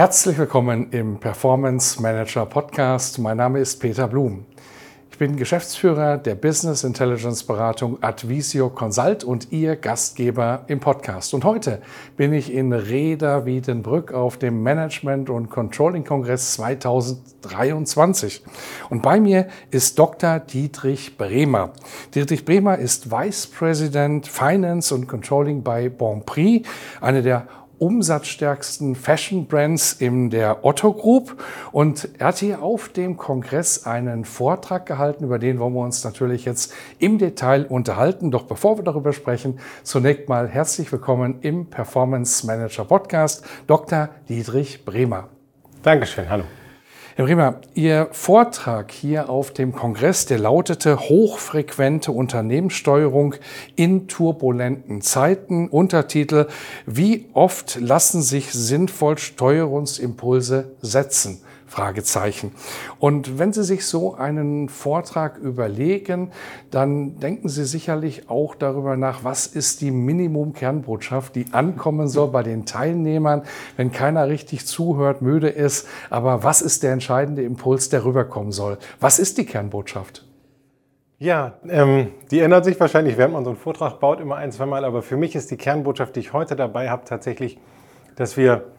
Herzlich willkommen im Performance Manager Podcast. Mein Name ist Peter Blum. Ich bin Geschäftsführer der Business Intelligence Beratung Advisio Consult und Ihr Gastgeber im Podcast. Und heute bin ich in Reda Wiedenbrück auf dem Management und Controlling Kongress 2023. Und bei mir ist Dr. Dietrich Bremer. Dietrich Bremer ist Vice President Finance und Controlling bei Bonprix, eine der umsatzstärksten Fashion Brands in der Otto Group. Und er hat hier auf dem Kongress einen Vortrag gehalten, über den wollen wir uns natürlich jetzt im Detail unterhalten. Doch bevor wir darüber sprechen, zunächst mal herzlich willkommen im Performance Manager Podcast, Dr. Dietrich Bremer. Dankeschön, hallo. Herr Bremer, Ihr Vortrag hier auf dem Kongress, der lautete Hochfrequente Unternehmenssteuerung in turbulenten Zeiten. Untertitel Wie oft lassen sich sinnvoll Steuerungsimpulse setzen? Fragezeichen. Und wenn Sie sich so einen Vortrag überlegen, dann denken Sie sicherlich auch darüber nach, was ist die Minimum-Kernbotschaft, die ankommen soll bei den Teilnehmern, wenn keiner richtig zuhört, müde ist. Aber was ist der entscheidende Impuls, der rüberkommen soll? Was ist die Kernbotschaft? Ja, ähm, die ändert sich wahrscheinlich, während man so einen Vortrag baut, immer ein, zwei Mal. Aber für mich ist die Kernbotschaft, die ich heute dabei habe, tatsächlich, dass wir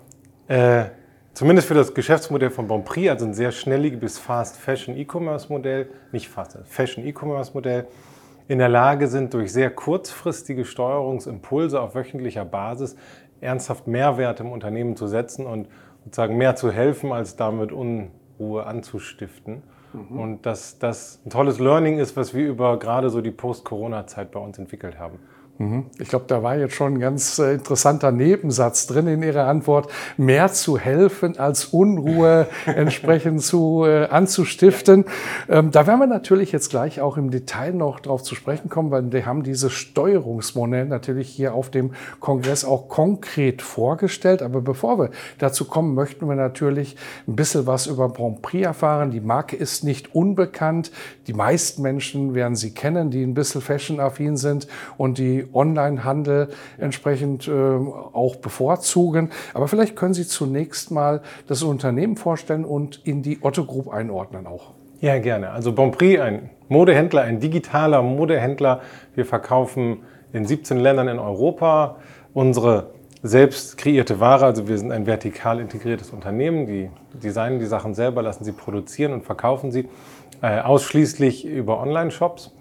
äh, zumindest für das Geschäftsmodell von Bonprix, also ein sehr schnelliges Fast Fashion E-Commerce Modell, nicht Fast Fashion E-Commerce Modell, in der Lage sind, durch sehr kurzfristige Steuerungsimpulse auf wöchentlicher Basis ernsthaft Mehrwerte im Unternehmen zu setzen und sozusagen mehr zu helfen, als damit Unruhe anzustiften. Mhm. Und dass das ein tolles Learning ist, was wir über gerade so die Post-Corona-Zeit bei uns entwickelt haben. Mhm. Ich glaube, da war jetzt schon ein ganz äh, interessanter Nebensatz drin in Ihrer Antwort, mehr zu helfen als Unruhe entsprechend zu, äh, anzustiften. Ähm, da werden wir natürlich jetzt gleich auch im Detail noch drauf zu sprechen kommen, weil wir haben dieses Steuerungsmodell natürlich hier auf dem Kongress auch konkret vorgestellt. Aber bevor wir dazu kommen, möchten wir natürlich ein bisschen was über Grand Prix erfahren. Die Marke ist nicht unbekannt. Die meisten Menschen werden sie kennen, die ein bisschen fashion-affin sind und die Onlinehandel entsprechend äh, auch bevorzugen. Aber vielleicht können Sie zunächst mal das Unternehmen vorstellen und in die Otto Group einordnen auch. Ja, gerne. Also Bonprix, ein Modehändler, ein digitaler Modehändler. Wir verkaufen in 17 Ländern in Europa unsere selbst kreierte Ware. Also wir sind ein vertikal integriertes Unternehmen. Die designen die Sachen selber, lassen sie produzieren und verkaufen sie äh, ausschließlich über Online-Shops.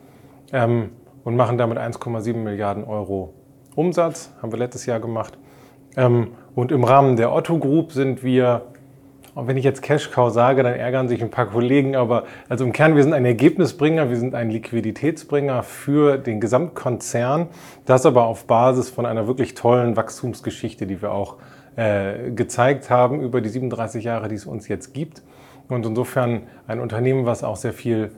Ähm, und machen damit 1,7 Milliarden Euro Umsatz, haben wir letztes Jahr gemacht. Ähm, und im Rahmen der Otto Group sind wir, und wenn ich jetzt Cash Cow sage, dann ärgern sich ein paar Kollegen, aber also im Kern, wir sind ein Ergebnisbringer, wir sind ein Liquiditätsbringer für den Gesamtkonzern, das aber auf Basis von einer wirklich tollen Wachstumsgeschichte, die wir auch äh, gezeigt haben über die 37 Jahre, die es uns jetzt gibt. Und insofern ein Unternehmen, was auch sehr viel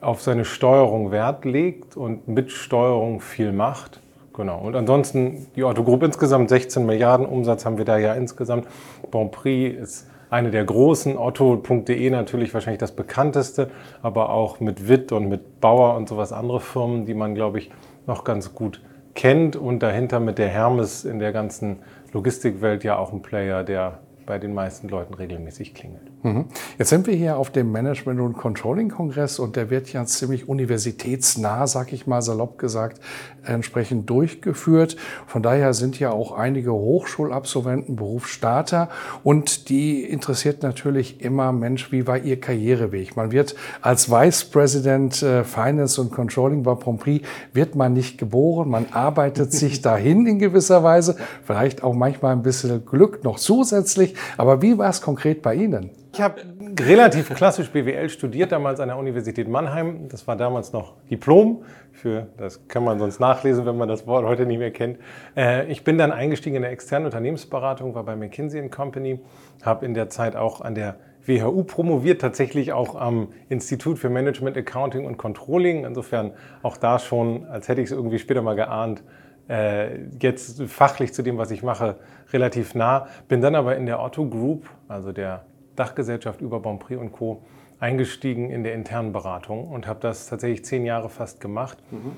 auf seine Steuerung Wert legt und mit Steuerung viel macht. Genau. Und ansonsten die Otto Group insgesamt 16 Milliarden Umsatz haben wir da ja insgesamt. Bonprix ist eine der großen, Otto.de natürlich wahrscheinlich das bekannteste, aber auch mit Witt und mit Bauer und sowas andere Firmen, die man, glaube ich, noch ganz gut kennt. Und dahinter mit der Hermes in der ganzen Logistikwelt ja auch ein Player, der bei den meisten Leuten regelmäßig klingelt. Mhm. Jetzt sind wir hier auf dem Management- und Controlling-Kongress und der wird ja ziemlich universitätsnah, sag ich mal salopp gesagt, entsprechend durchgeführt. Von daher sind ja auch einige Hochschulabsolventen, Berufsstarter und die interessiert natürlich immer, Mensch, wie war Ihr Karriereweg? Man wird als Vice President äh, Finance und Controlling bei Pompri wird man nicht geboren, man arbeitet sich dahin in gewisser Weise, vielleicht auch manchmal ein bisschen Glück noch zusätzlich. Aber wie war es konkret bei Ihnen? Ich habe relativ klassisch BWL studiert, damals an der Universität Mannheim. Das war damals noch Diplom. Für, das kann man sonst nachlesen, wenn man das Wort heute nicht mehr kennt. Äh, ich bin dann eingestiegen in der externen Unternehmensberatung, war bei McKinsey Company, habe in der Zeit auch an der WHU promoviert, tatsächlich auch am Institut für Management, Accounting und Controlling. Insofern auch da schon, als hätte ich es irgendwie später mal geahnt, äh, jetzt fachlich zu dem, was ich mache, relativ nah. Bin dann aber in der Otto Group, also der Dachgesellschaft über Bonprix und Co., eingestiegen in der internen Beratung und habe das tatsächlich zehn Jahre fast gemacht. Mhm.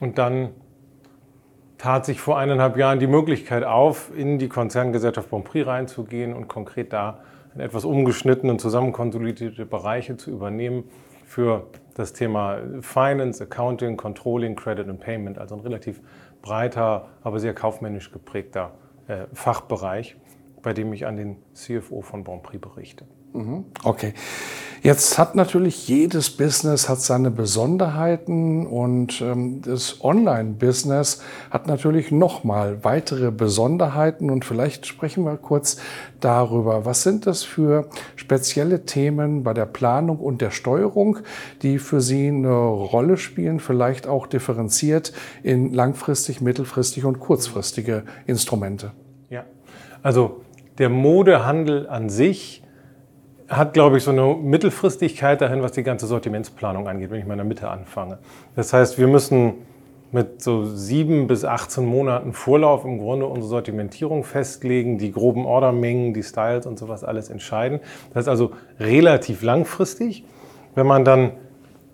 Und dann tat sich vor eineinhalb Jahren die Möglichkeit auf, in die Konzerngesellschaft Bonprix reinzugehen und konkret da in etwas umgeschnittenen, zusammenkonsolidierte Bereiche zu übernehmen für das Thema Finance, Accounting, Controlling, Credit and Payment, also ein relativ breiter, aber sehr kaufmännisch geprägter äh, Fachbereich, bei dem ich an den CFO von Bonprix berichte. Mhm. Okay. Jetzt hat natürlich jedes Business hat seine Besonderheiten und ähm, das Online-Business hat natürlich nochmal weitere Besonderheiten und vielleicht sprechen wir kurz darüber. Was sind das für spezielle Themen bei der Planung und der Steuerung, die für Sie eine Rolle spielen, vielleicht auch differenziert in langfristig, mittelfristig und kurzfristige Instrumente? Ja, also der Modehandel an sich hat, glaube ich, so eine Mittelfristigkeit dahin, was die ganze Sortimentsplanung angeht, wenn ich mal in der Mitte anfange. Das heißt, wir müssen mit so sieben bis 18 Monaten Vorlauf im Grunde unsere Sortimentierung festlegen, die groben Ordermengen, die Styles und sowas alles entscheiden. Das ist also relativ langfristig. Wenn man dann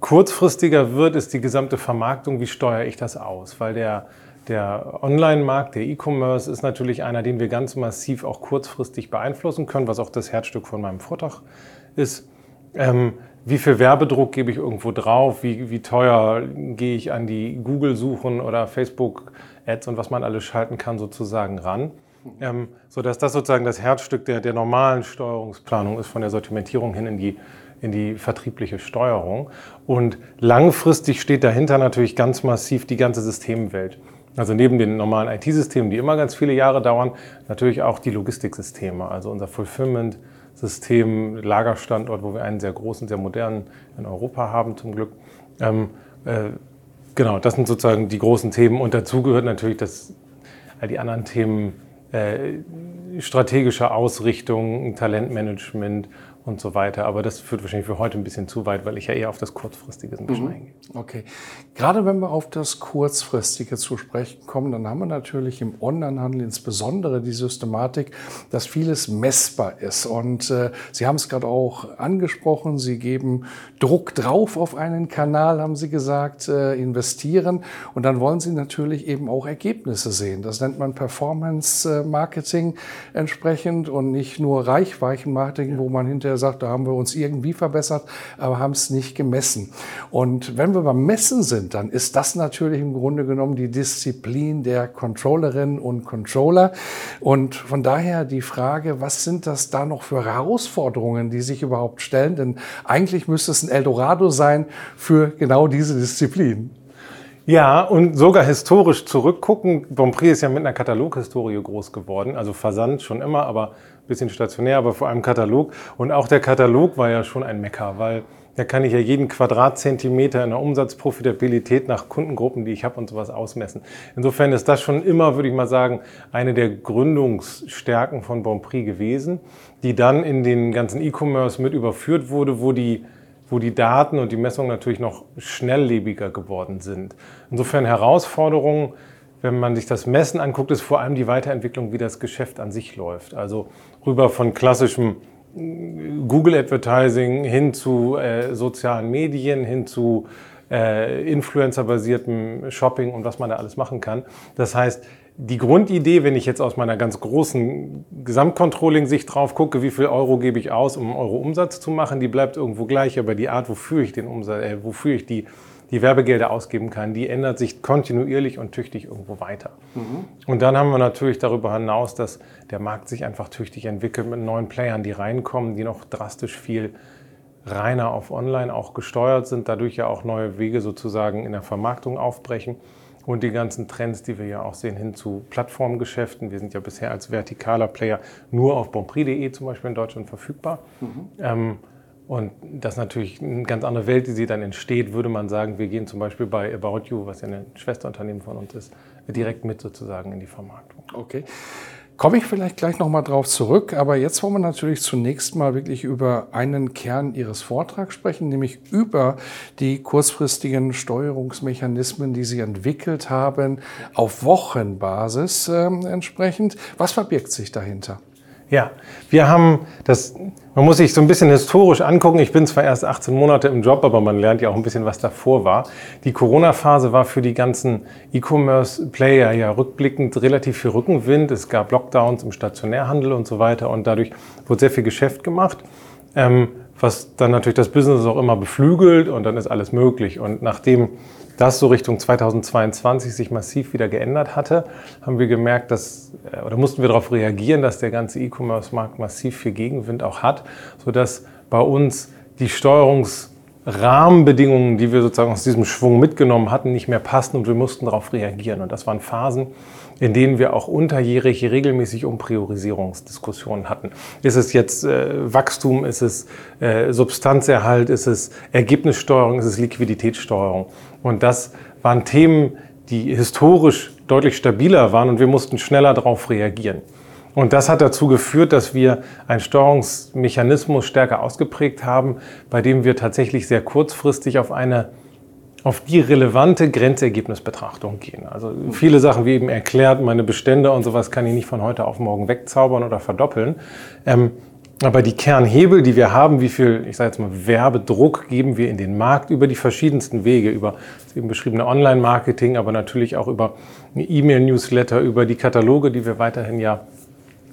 kurzfristiger wird, ist die gesamte Vermarktung, wie steuere ich das aus? Weil der der Online-Markt, der E-Commerce ist natürlich einer, den wir ganz massiv auch kurzfristig beeinflussen können, was auch das Herzstück von meinem Vortrag ist. Ähm, wie viel Werbedruck gebe ich irgendwo drauf? Wie, wie teuer gehe ich an die Google-Suchen oder Facebook-Ads und was man alles schalten kann sozusagen ran? Ähm, sodass das sozusagen das Herzstück der, der normalen Steuerungsplanung ist, von der Sortimentierung hin in die, in die vertriebliche Steuerung. Und langfristig steht dahinter natürlich ganz massiv die ganze Systemwelt. Also neben den normalen IT-Systemen, die immer ganz viele Jahre dauern, natürlich auch die Logistiksysteme, also unser Fulfillment-System, Lagerstandort, wo wir einen sehr großen, sehr modernen in Europa haben zum Glück. Ähm, äh, genau, das sind sozusagen die großen Themen und dazu gehört natürlich all die anderen Themen, äh, strategische Ausrichtung, Talentmanagement und so weiter. Aber das führt wahrscheinlich für heute ein bisschen zu weit, weil ich ja eher auf das Kurzfristige ein bisschen mhm. eingehe. Okay. Gerade wenn wir auf das Kurzfristige zu sprechen kommen, dann haben wir natürlich im Onlinehandel insbesondere die Systematik, dass vieles messbar ist. Und äh, Sie haben es gerade auch angesprochen, Sie geben Druck drauf auf einen Kanal, haben Sie gesagt, äh, investieren. Und dann wollen Sie natürlich eben auch Ergebnisse sehen. Das nennt man Performance Marketing entsprechend und nicht nur Reichweichenmarketing, wo man hinterher sagt, da haben wir uns irgendwie verbessert, aber haben es nicht gemessen. Und wenn wir beim Messen sind, dann ist das natürlich im Grunde genommen die Disziplin der Controllerinnen und Controller. Und von daher die Frage, was sind das da noch für Herausforderungen, die sich überhaupt stellen? Denn eigentlich müsste es ein Eldorado sein für genau diese Disziplin. Ja, und sogar historisch zurückgucken. Bonprix ist ja mit einer Kataloghistorie groß geworden, also Versand schon immer, aber bisschen stationär, aber vor allem Katalog. Und auch der Katalog war ja schon ein Mecker, weil da kann ich ja jeden Quadratzentimeter in der Umsatzprofitabilität nach Kundengruppen, die ich habe und sowas ausmessen. Insofern ist das schon immer, würde ich mal sagen, eine der Gründungsstärken von Bonprix gewesen, die dann in den ganzen E-Commerce mit überführt wurde, wo die wo die Daten und die Messungen natürlich noch schnelllebiger geworden sind. Insofern Herausforderungen, wenn man sich das Messen anguckt, ist vor allem die Weiterentwicklung, wie das Geschäft an sich läuft. Also rüber von klassischem äh, Google Advertising hin zu äh, sozialen Medien, hin zu äh, Influencer-basiertem Shopping und was man da alles machen kann. Das heißt, die Grundidee, wenn ich jetzt aus meiner ganz großen Gesamtcontrolling-Sicht drauf gucke, wie viel Euro gebe ich aus, um Euro Umsatz zu machen, die bleibt irgendwo gleich, aber die Art, wofür ich den Umsatz, äh, wofür ich die, die Werbegelder ausgeben kann, die ändert sich kontinuierlich und tüchtig irgendwo weiter. Mhm. Und dann haben wir natürlich darüber hinaus, dass der Markt sich einfach tüchtig entwickelt mit neuen Playern, die reinkommen, die noch drastisch viel reiner auf Online auch gesteuert sind, dadurch ja auch neue Wege sozusagen in der Vermarktung aufbrechen. und die ganzen Trends, die wir ja auch sehen, hin zu Plattformgeschäften. Wir sind ja bisher als vertikaler Player nur auf bonprix.de zum Beispiel in Deutschland verfügbar. Mhm. Ähm, und das ist natürlich eine ganz andere Welt, die sie dann entsteht, würde man sagen, wir gehen zum Beispiel bei About You, was ja ein Schwesterunternehmen von uns ist, direkt mit sozusagen in die Vermarktung. Okay. Komme ich vielleicht gleich nochmal drauf zurück, aber jetzt wollen wir natürlich zunächst mal wirklich über einen Kern Ihres Vortrags sprechen, nämlich über die kurzfristigen Steuerungsmechanismen, die Sie entwickelt haben, auf Wochenbasis äh, entsprechend. Was verbirgt sich dahinter? Ja, wir haben das, man muss sich so ein bisschen historisch angucken. Ich bin zwar erst 18 Monate im Job, aber man lernt ja auch ein bisschen, was davor war. Die Corona-Phase war für die ganzen E-Commerce-Player ja rückblickend relativ viel Rückenwind. Es gab Lockdowns im Stationärhandel und so weiter und dadurch wurde sehr viel Geschäft gemacht. Ähm, was dann natürlich das Business auch immer beflügelt und dann ist alles möglich. Und nachdem das so Richtung 2022 sich massiv wieder geändert hatte, haben wir gemerkt, dass, äh, oder mussten wir darauf reagieren, dass der ganze E-Commerce-Markt massiv viel Gegenwind auch hat, sodass bei uns die Steuerungsrahmenbedingungen, die wir sozusagen aus diesem Schwung mitgenommen hatten, nicht mehr passten und wir mussten darauf reagieren. Und das waren Phasen, in denen wir auch unterjährig regelmäßig um Priorisierungsdiskussionen hatten. Ist es jetzt äh, Wachstum, ist es äh, Substanzerhalt, ist es Ergebnissteuerung, ist es Liquiditätssteuerung? Und das waren Themen, die historisch deutlich stabiler waren und wir mussten schneller darauf reagieren. Und das hat dazu geführt, dass wir einen Steuerungsmechanismus stärker ausgeprägt haben, bei dem wir tatsächlich sehr kurzfristig auf eine auf die relevante Grenzergebnisbetrachtung gehen. Also viele Sachen wie eben erklärt, meine Bestände und sowas kann ich nicht von heute auf morgen wegzaubern oder verdoppeln. Ähm, aber die Kernhebel, die wir haben, wie viel, ich sage jetzt mal, Werbedruck geben wir in den Markt über die verschiedensten Wege, über das eben beschriebene Online-Marketing, aber natürlich auch über E-Mail-Newsletter, über die Kataloge, die wir weiterhin ja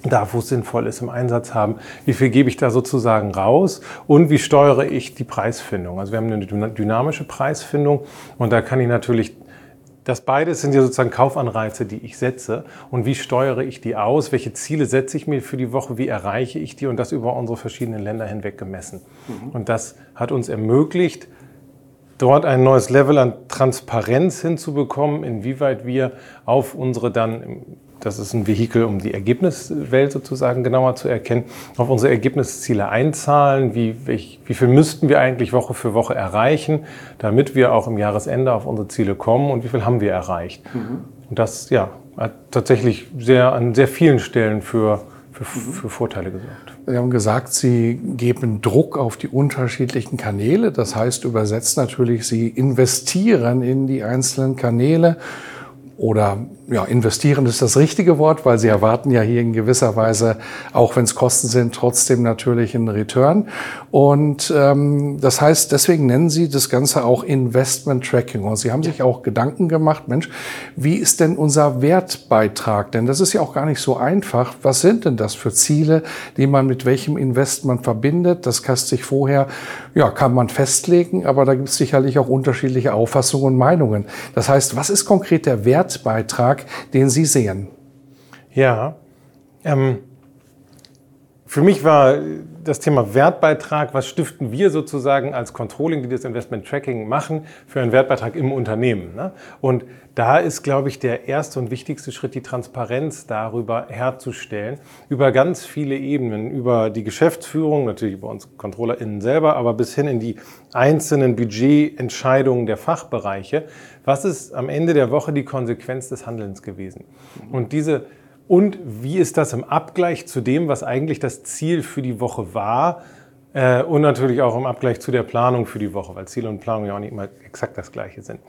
da, wo es sinnvoll ist, im Einsatz haben. Wie viel gebe ich da sozusagen raus und wie steuere ich die Preisfindung? Also wir haben eine dynamische Preisfindung und da kann ich natürlich das beides sind ja sozusagen Kaufanreize, die ich setze. Und wie steuere ich die aus? Welche Ziele setze ich mir für die Woche? Wie erreiche ich die? Und das über unsere verschiedenen Länder hinweg gemessen. Mhm. Und das hat uns ermöglicht, dort ein neues Level an Transparenz hinzubekommen, inwieweit wir auf unsere dann das ist ein Vehikel, um die Ergebniswelt sozusagen genauer zu erkennen, auf unsere Ergebnisziele einzahlen, wie, wie, wie viel müssten wir eigentlich Woche für Woche erreichen, damit wir auch im Jahresende auf unsere Ziele kommen und wie viel haben wir erreicht. Mhm. Und das ja, hat tatsächlich sehr, an sehr vielen Stellen für, für, für Vorteile gesorgt. Sie haben gesagt, Sie geben Druck auf die unterschiedlichen Kanäle. Das heißt übersetzt natürlich, Sie investieren in die einzelnen Kanäle oder ja, investieren ist das richtige Wort, weil Sie erwarten ja hier in gewisser Weise, auch wenn es Kosten sind, trotzdem natürlich einen Return. Und ähm, das heißt, deswegen nennen Sie das Ganze auch Investment Tracking. Und Sie haben sich auch Gedanken gemacht, Mensch, wie ist denn unser Wertbeitrag? Denn das ist ja auch gar nicht so einfach. Was sind denn das für Ziele, die man mit welchem Investment verbindet? Das kann sich vorher, ja, kann man festlegen, aber da gibt es sicherlich auch unterschiedliche Auffassungen und Meinungen. Das heißt, was ist konkret der Wertbeitrag? Beitrag, den Sie sehen? Ja, ähm, für mich war das Thema Wertbeitrag, was stiften wir sozusagen als Controlling, die das Investment Tracking machen, für einen Wertbeitrag im Unternehmen. Ne? Und da ist, glaube ich, der erste und wichtigste Schritt, die Transparenz darüber herzustellen, über ganz viele Ebenen, über die Geschäftsführung, natürlich über uns ControllerInnen selber, aber bis hin in die einzelnen Budgetentscheidungen der Fachbereiche. Was ist am Ende der Woche die Konsequenz des Handelns gewesen? Und diese und wie ist das im Abgleich zu dem, was eigentlich das Ziel für die Woche war? Äh, und natürlich auch im Abgleich zu der Planung für die Woche, weil Ziele und Planung ja auch nicht immer exakt das gleiche sind.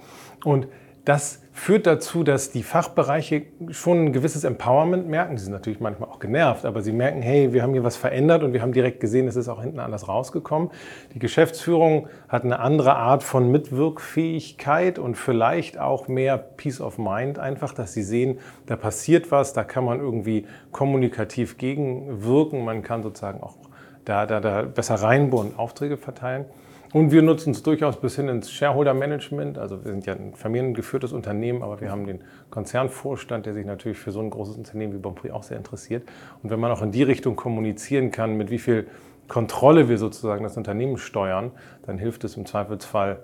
Und das führt dazu, dass die Fachbereiche schon ein gewisses Empowerment merken. Sie sind natürlich manchmal auch genervt, aber sie merken, hey, wir haben hier was verändert und wir haben direkt gesehen, es ist auch hinten anders rausgekommen. Die Geschäftsführung hat eine andere Art von Mitwirkfähigkeit und vielleicht auch mehr Peace of Mind einfach, dass sie sehen, da passiert was, da kann man irgendwie kommunikativ gegenwirken, man kann sozusagen auch da, da, da besser reinbohren, Aufträge verteilen. Und wir nutzen es durchaus bis hin ins Shareholder-Management. Also wir sind ja ein familiengeführtes Unternehmen, aber wir haben den Konzernvorstand, der sich natürlich für so ein großes Unternehmen wie Bonprix auch sehr interessiert. Und wenn man auch in die Richtung kommunizieren kann, mit wie viel Kontrolle wir sozusagen das Unternehmen steuern, dann hilft es im Zweifelsfall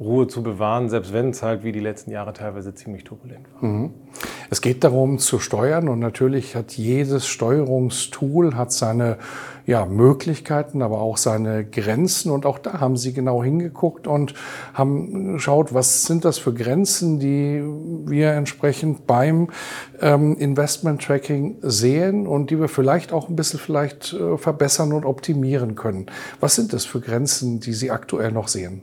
Ruhe zu bewahren, selbst wenn es halt wie die letzten Jahre teilweise ziemlich turbulent war. Mhm. Es geht darum zu steuern und natürlich hat jedes Steuerungstool hat seine ja, Möglichkeiten, aber auch seine Grenzen und auch da haben Sie genau hingeguckt und haben geschaut, was sind das für Grenzen, die wir entsprechend beim ähm, Investment Tracking sehen und die wir vielleicht auch ein bisschen vielleicht äh, verbessern und optimieren können. Was sind das für Grenzen, die Sie aktuell noch sehen?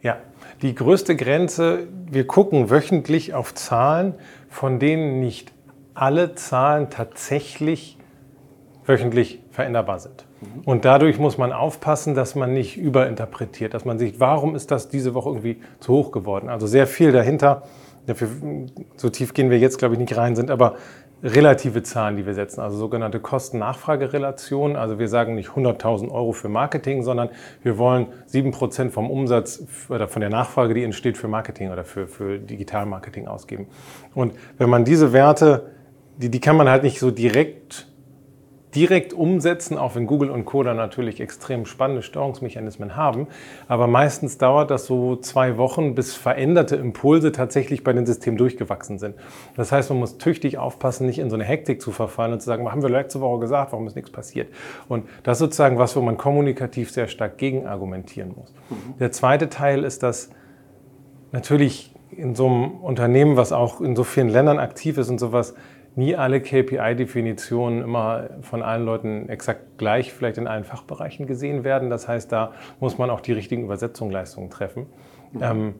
Ja, die größte Grenze, wir gucken wöchentlich auf Zahlen, von denen nicht alle Zahlen tatsächlich wöchentlich veränderbar sind. Und dadurch muss man aufpassen, dass man nicht überinterpretiert, dass man sieht, warum ist das diese Woche irgendwie zu hoch geworden. Also sehr viel dahinter, dafür, so tief gehen wir jetzt, glaube ich, nicht rein, sind aber relative Zahlen, die wir setzen, also sogenannte Kosten-Nachfrage-Relation. Also wir sagen nicht 100.000 Euro für Marketing, sondern wir wollen 7% vom Umsatz oder von der Nachfrage, die entsteht für Marketing oder für, für Digital-Marketing ausgeben. Und wenn man diese Werte, die, die kann man halt nicht so direkt direkt umsetzen, auch wenn Google und Co. da natürlich extrem spannende Steuerungsmechanismen haben. Aber meistens dauert das so zwei Wochen, bis veränderte Impulse tatsächlich bei den Systemen durchgewachsen sind. Das heißt, man muss tüchtig aufpassen, nicht in so eine Hektik zu verfallen und zu sagen, haben wir letzte Woche gesagt, warum ist nichts passiert? Und das ist sozusagen was, wo man kommunikativ sehr stark gegen argumentieren muss. Mhm. Der zweite Teil ist, dass natürlich in so einem Unternehmen, was auch in so vielen Ländern aktiv ist und sowas, nie alle KPI-Definitionen immer von allen Leuten exakt gleich vielleicht in allen Fachbereichen gesehen werden. Das heißt, da muss man auch die richtigen Übersetzungsleistungen treffen. Mhm. Ähm,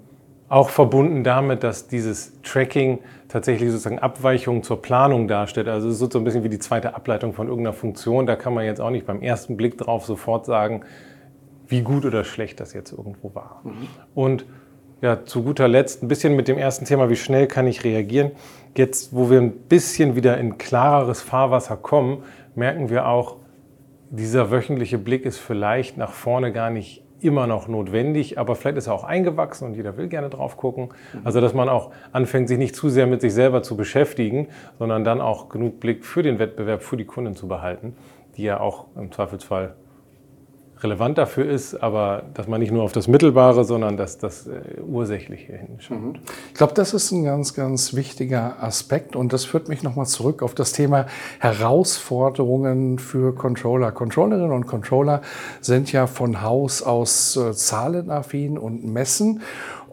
auch verbunden damit, dass dieses Tracking tatsächlich sozusagen Abweichungen zur Planung darstellt. Also es ist so ein bisschen wie die zweite Ableitung von irgendeiner Funktion. Da kann man jetzt auch nicht beim ersten Blick drauf sofort sagen, wie gut oder schlecht das jetzt irgendwo war. Mhm. Und ja, zu guter Letzt ein bisschen mit dem ersten Thema, wie schnell kann ich reagieren. Jetzt, wo wir ein bisschen wieder in klareres Fahrwasser kommen, merken wir auch, dieser wöchentliche Blick ist vielleicht nach vorne gar nicht immer noch notwendig, aber vielleicht ist er auch eingewachsen und jeder will gerne drauf gucken. Also, dass man auch anfängt, sich nicht zu sehr mit sich selber zu beschäftigen, sondern dann auch genug Blick für den Wettbewerb, für die Kunden zu behalten, die ja auch im Zweifelsfall relevant dafür ist, aber dass man nicht nur auf das Mittelbare, sondern dass das äh, Ursächliche hinschaut. Mhm. Ich glaube, das ist ein ganz, ganz wichtiger Aspekt und das führt mich nochmal zurück auf das Thema Herausforderungen für Controller. Controllerinnen und Controller sind ja von Haus aus äh, zahlenaffin und messen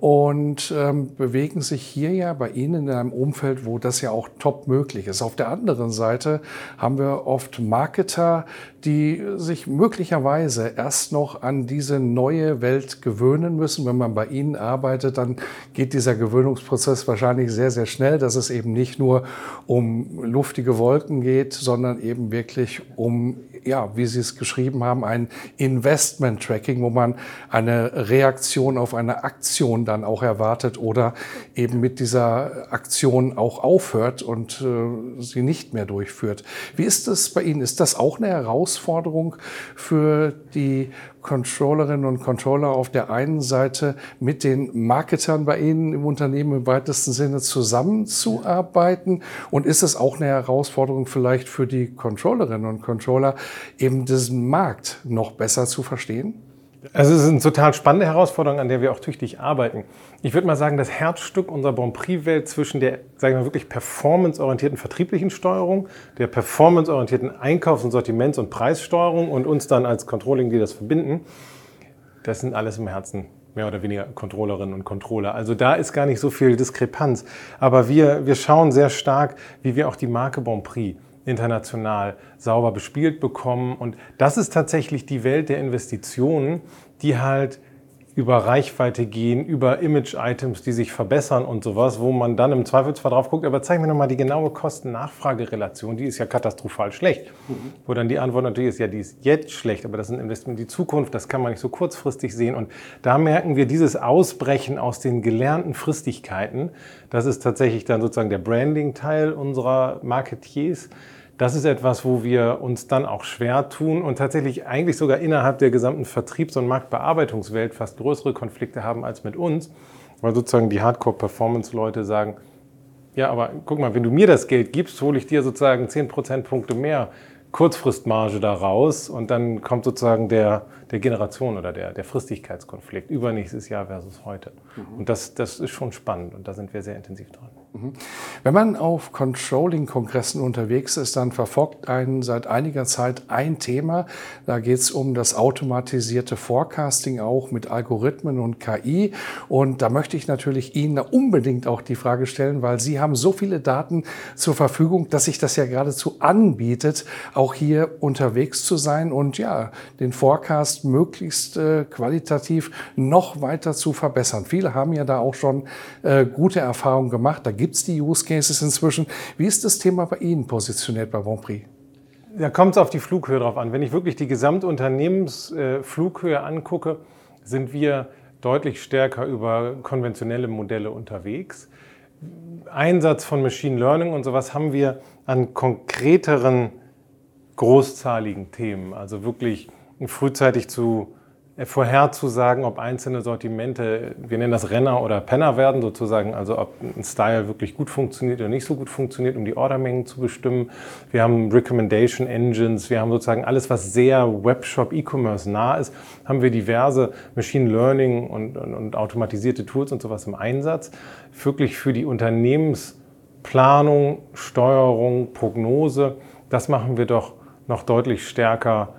und ähm, bewegen sich hier ja bei Ihnen in einem Umfeld, wo das ja auch top möglich ist. Auf der anderen Seite haben wir oft Marketer, die sich möglicherweise erst noch an diese neue Welt gewöhnen müssen. Wenn man bei Ihnen arbeitet, dann geht dieser Gewöhnungsprozess wahrscheinlich sehr, sehr schnell, dass es eben nicht nur um luftige Wolken geht, sondern eben wirklich um ja, wie Sie es geschrieben haben, ein Investment-Tracking, wo man eine Reaktion auf eine Aktion dann auch erwartet oder eben mit dieser Aktion auch aufhört und äh, sie nicht mehr durchführt. Wie ist das bei Ihnen? Ist das auch eine Herausforderung für die Controllerinnen und Controller auf der einen Seite mit den Marketern bei Ihnen im Unternehmen im weitesten Sinne zusammenzuarbeiten? Und ist es auch eine Herausforderung vielleicht für die Controllerinnen und Controller, eben diesen Markt noch besser zu verstehen? Also es ist eine total spannende Herausforderung, an der wir auch tüchtig arbeiten. Ich würde mal sagen, das Herzstück unserer Bon Prix-Welt zwischen der, sagen wir wirklich performanceorientierten vertrieblichen Steuerung, der performanceorientierten Einkaufs- und Sortiments- und Preissteuerung und uns dann als Controlling, die das verbinden, das sind alles im Herzen mehr oder weniger Controllerinnen und Controller. Also da ist gar nicht so viel Diskrepanz. Aber wir, wir schauen sehr stark, wie wir auch die Marke Bon Prix international sauber bespielt bekommen. Und das ist tatsächlich die Welt der Investitionen, die halt über Reichweite gehen, über Image-Items, die sich verbessern und sowas, wo man dann im Zweifelsfall drauf guckt, aber zeig mir nochmal die genaue Kosten-Nachfrage-Relation, die ist ja katastrophal schlecht. Mhm. Wo dann die Antwort natürlich ist, ja, die ist jetzt schlecht, aber das ist ein Investment in die Zukunft, das kann man nicht so kurzfristig sehen. Und da merken wir dieses Ausbrechen aus den gelernten Fristigkeiten, das ist tatsächlich dann sozusagen der Branding-Teil unserer Marketiers das ist etwas, wo wir uns dann auch schwer tun und tatsächlich eigentlich sogar innerhalb der gesamten Vertriebs- und Marktbearbeitungswelt fast größere Konflikte haben als mit uns, weil sozusagen die Hardcore-Performance-Leute sagen, ja, aber guck mal, wenn du mir das Geld gibst, hole ich dir sozusagen 10 Prozentpunkte mehr Kurzfristmarge da raus und dann kommt sozusagen der, der Generation oder der, der Fristigkeitskonflikt übernächstes Jahr versus heute. Mhm. Und das, das ist schon spannend und da sind wir sehr intensiv dran. Mhm. Wenn man auf Controlling-Kongressen unterwegs ist, dann verfolgt einen seit einiger Zeit ein Thema. Da geht es um das automatisierte Forecasting auch mit Algorithmen und KI. Und da möchte ich natürlich Ihnen unbedingt auch die Frage stellen, weil Sie haben so viele Daten zur Verfügung, dass sich das ja geradezu anbietet, auch hier unterwegs zu sein und ja, den Forecast möglichst äh, qualitativ noch weiter zu verbessern. Viele haben ja da auch schon äh, gute Erfahrungen gemacht. Da gibt es die Use Cases inzwischen. Wie ist das Thema bei Ihnen positioniert bei Bonprix? Da kommt es auf die Flughöhe drauf an. Wenn ich wirklich die Gesamtunternehmensflughöhe angucke, sind wir deutlich stärker über konventionelle Modelle unterwegs. Einsatz von Machine Learning und sowas haben wir an konkreteren großzahligen Themen, also wirklich frühzeitig zu vorherzusagen, ob einzelne Sortimente, wir nennen das Renner oder Penner werden, sozusagen, also ob ein Style wirklich gut funktioniert oder nicht so gut funktioniert, um die Ordermengen zu bestimmen. Wir haben Recommendation Engines, wir haben sozusagen alles, was sehr Webshop, E-Commerce nah ist, haben wir diverse Machine Learning und, und, und automatisierte Tools und sowas im Einsatz. Wirklich für die Unternehmensplanung, Steuerung, Prognose, das machen wir doch noch deutlich stärker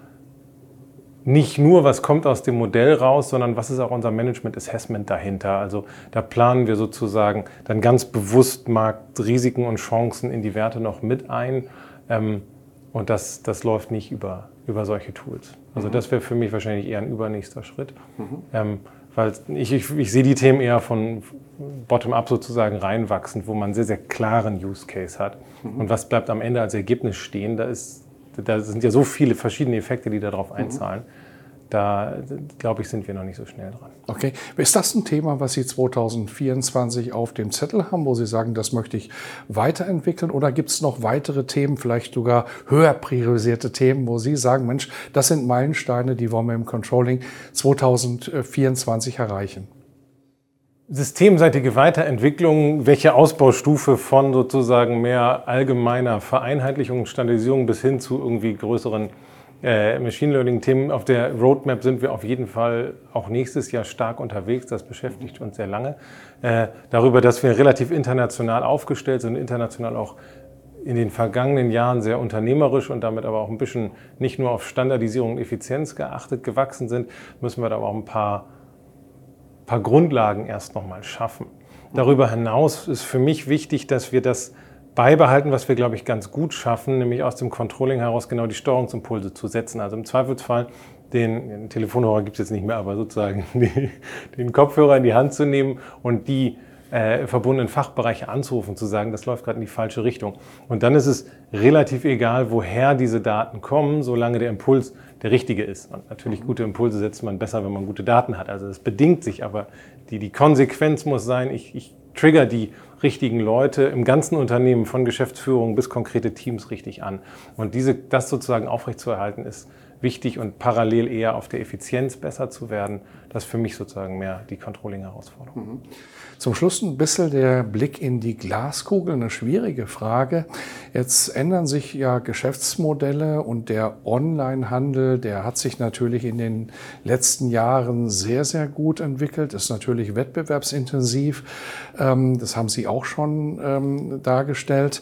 nicht nur, was kommt aus dem Modell raus, sondern was ist auch unser Management Assessment dahinter. Also da planen wir sozusagen dann ganz bewusst Marktrisiken und Chancen in die Werte noch mit ein. Ähm, und das, das läuft nicht über, über solche Tools. Also mhm. das wäre für mich wahrscheinlich eher ein übernächster Schritt. Mhm. Ähm, weil ich, ich, ich sehe die Themen eher von bottom-up sozusagen reinwachsend, wo man einen sehr, sehr klaren Use Case hat. Mhm. Und was bleibt am Ende als Ergebnis stehen, da ist da sind ja so viele verschiedene Effekte, die darauf mhm. einzahlen. Da, glaube ich, sind wir noch nicht so schnell dran. Okay. Ist das ein Thema, was Sie 2024 auf dem Zettel haben, wo Sie sagen, das möchte ich weiterentwickeln? Oder gibt es noch weitere Themen, vielleicht sogar höher priorisierte Themen, wo Sie sagen, Mensch, das sind Meilensteine, die wollen wir im Controlling 2024 erreichen? Systemseitige Weiterentwicklung, welche Ausbaustufe von sozusagen mehr allgemeiner Vereinheitlichung und Standardisierung bis hin zu irgendwie größeren äh, Machine Learning-Themen. Auf der Roadmap sind wir auf jeden Fall auch nächstes Jahr stark unterwegs. Das beschäftigt uns sehr lange. Äh, darüber, dass wir relativ international aufgestellt sind, international auch in den vergangenen Jahren sehr unternehmerisch und damit aber auch ein bisschen nicht nur auf Standardisierung und Effizienz geachtet gewachsen sind, müssen wir da aber auch ein paar paar Grundlagen erst nochmal schaffen. Darüber hinaus ist für mich wichtig, dass wir das beibehalten, was wir, glaube ich, ganz gut schaffen, nämlich aus dem Controlling heraus genau die Steuerungsimpulse zu setzen. Also im Zweifelsfall den, den Telefonhörer gibt es jetzt nicht mehr, aber sozusagen die, den Kopfhörer in die Hand zu nehmen und die äh, verbundenen Fachbereiche anzurufen, zu sagen, das läuft gerade in die falsche Richtung. Und dann ist es relativ egal, woher diese Daten kommen, solange der Impuls der richtige ist. Und natürlich gute Impulse setzt man besser, wenn man gute Daten hat. Also es bedingt sich, aber die, die Konsequenz muss sein, ich, ich trigger die richtigen Leute im ganzen Unternehmen von Geschäftsführung bis konkrete Teams richtig an. Und diese, das sozusagen aufrechtzuerhalten ist wichtig und parallel eher auf der Effizienz besser zu werden. Das ist für mich sozusagen mehr die Controlling-Herausforderung. Mhm. Zum Schluss ein bisschen der Blick in die Glaskugel, eine schwierige Frage. Jetzt ändern sich ja Geschäftsmodelle und der Onlinehandel, der hat sich natürlich in den letzten Jahren sehr, sehr gut entwickelt, ist natürlich wettbewerbsintensiv. Ähm, das haben Sie auch schon ähm, dargestellt.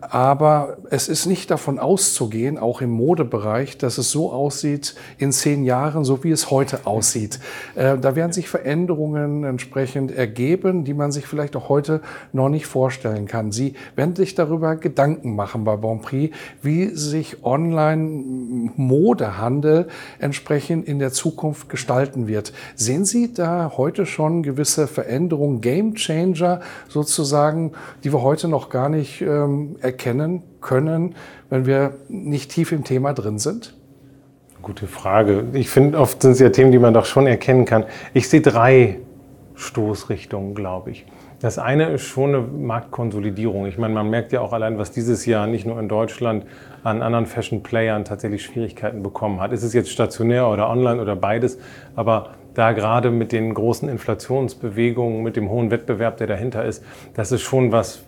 Aber es ist nicht davon auszugehen, auch im Modebereich, dass es so aussieht in zehn Jahren, so wie es heute aussieht. Äh, da werden sich Veränderungen entsprechend ergeben, die man sich vielleicht auch heute noch nicht vorstellen kann. Sie werden sich darüber Gedanken machen bei Bonprix, wie sich Online-Modehandel entsprechend in der Zukunft gestalten wird. Sehen Sie da heute schon gewisse Veränderungen, Game Changer sozusagen, die wir heute noch gar nicht ähm, erkennen können, wenn wir nicht tief im Thema drin sind? Gute Frage. Ich finde, oft sind es ja Themen, die man doch schon erkennen kann. Ich sehe drei Stoßrichtungen, glaube ich. Das eine ist schon eine Marktkonsolidierung. Ich meine, man merkt ja auch allein, was dieses Jahr nicht nur in Deutschland an anderen Fashion-Playern tatsächlich Schwierigkeiten bekommen hat. Ist es jetzt stationär oder online oder beides? Aber da gerade mit den großen Inflationsbewegungen, mit dem hohen Wettbewerb, der dahinter ist, das ist schon was,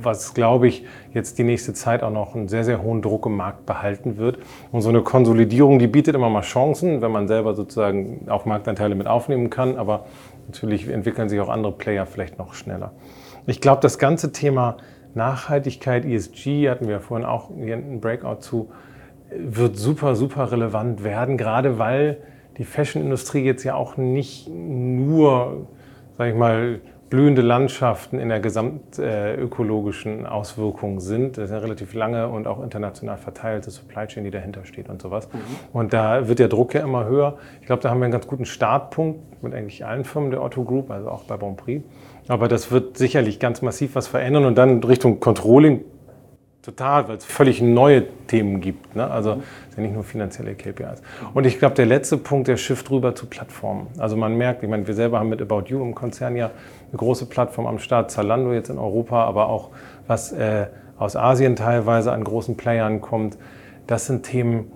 was glaube ich jetzt die nächste Zeit auch noch einen sehr, sehr hohen Druck im Markt behalten wird. Und so eine Konsolidierung, die bietet immer mal Chancen, wenn man selber sozusagen auch Marktanteile mit aufnehmen kann, aber natürlich entwickeln sich auch andere Player vielleicht noch schneller. Ich glaube, das ganze Thema Nachhaltigkeit, ESG, hatten wir vorhin auch einen Breakout zu, wird super, super relevant werden, gerade weil die Fashion-Industrie jetzt ja auch nicht nur, sag ich mal, blühende Landschaften in der gesamtökologischen Auswirkung sind. Das ist eine relativ lange und auch international verteilte Supply Chain, die dahinter steht und sowas. Mhm. Und da wird der Druck ja immer höher. Ich glaube, da haben wir einen ganz guten Startpunkt mit eigentlich allen Firmen der Otto Group, also auch bei Bonprix. Aber das wird sicherlich ganz massiv was verändern und dann Richtung Controlling total, weil es völlig neue Themen gibt. Ne? Also es ja nicht nur finanzielle KPIs. Und ich glaube, der letzte Punkt, der Shift rüber zu Plattformen. Also man merkt, ich meine, wir selber haben mit About You im Konzern ja eine große Plattform am Start, Zalando jetzt in Europa, aber auch was äh, aus Asien teilweise an großen Playern kommt. Das sind Themen,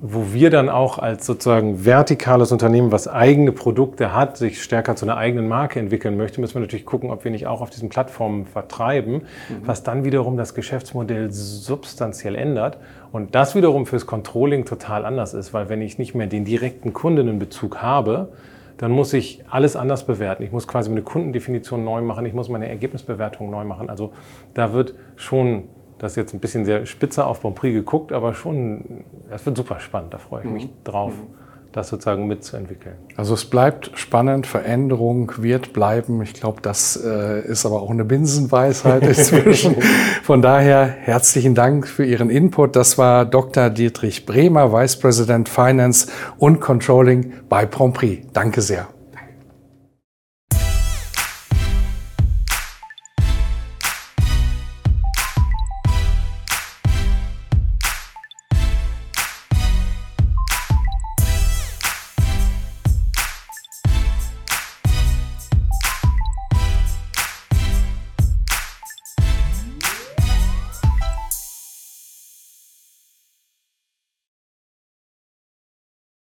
wo wir dann auch als sozusagen vertikales Unternehmen, was eigene Produkte hat, sich stärker zu einer eigenen Marke entwickeln möchte, müssen wir natürlich gucken, ob wir nicht auch auf diesen Plattformen vertreiben, mhm. was dann wiederum das Geschäftsmodell substanziell ändert und das wiederum fürs Controlling total anders ist, weil wenn ich nicht mehr den direkten Kundinnenbezug habe, dann muss ich alles anders bewerten. Ich muss quasi meine Kundendefinition neu machen, ich muss meine Ergebnisbewertung neu machen. Also da wird schon das ist jetzt ein bisschen sehr spitze auf Bonprix geguckt, aber schon, das wird super spannend. Da freue ich mich mhm. drauf, das sozusagen mitzuentwickeln. Also es bleibt spannend, Veränderung wird bleiben. Ich glaube, das äh, ist aber auch eine Binsenweisheit inzwischen. Von daher herzlichen Dank für Ihren Input. Das war Dr. Dietrich Bremer, Vice President Finance und Controlling bei Bonprix. Danke sehr.